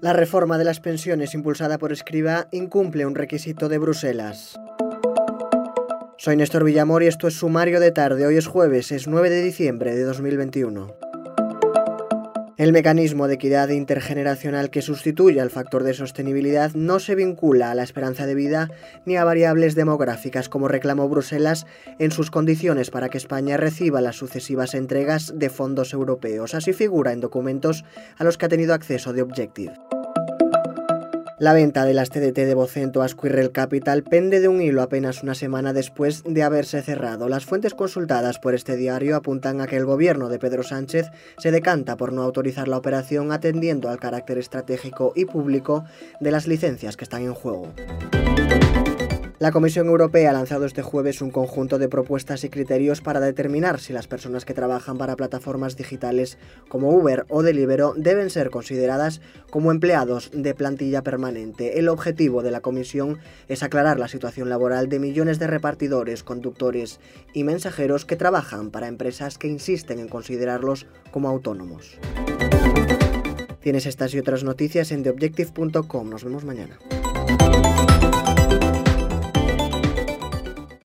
La reforma de las pensiones impulsada por Escriba incumple un requisito de Bruselas. Soy Néstor Villamor y esto es Sumario de Tarde. Hoy es jueves, es 9 de diciembre de 2021. El mecanismo de equidad intergeneracional que sustituye al factor de sostenibilidad no se vincula a la esperanza de vida ni a variables demográficas como reclamó Bruselas en sus condiciones para que España reciba las sucesivas entregas de fondos europeos. Así figura en documentos a los que ha tenido acceso de Objective. La venta de las TDT de Vocento a Squirrel Capital pende de un hilo apenas una semana después de haberse cerrado. Las fuentes consultadas por este diario apuntan a que el gobierno de Pedro Sánchez se decanta por no autorizar la operación atendiendo al carácter estratégico y público de las licencias que están en juego. La Comisión Europea ha lanzado este jueves un conjunto de propuestas y criterios para determinar si las personas que trabajan para plataformas digitales como Uber o Deliveroo deben ser consideradas como empleados de plantilla permanente. El objetivo de la Comisión es aclarar la situación laboral de millones de repartidores, conductores y mensajeros que trabajan para empresas que insisten en considerarlos como autónomos. Tienes estas y otras noticias en theobjective.com. Nos vemos mañana.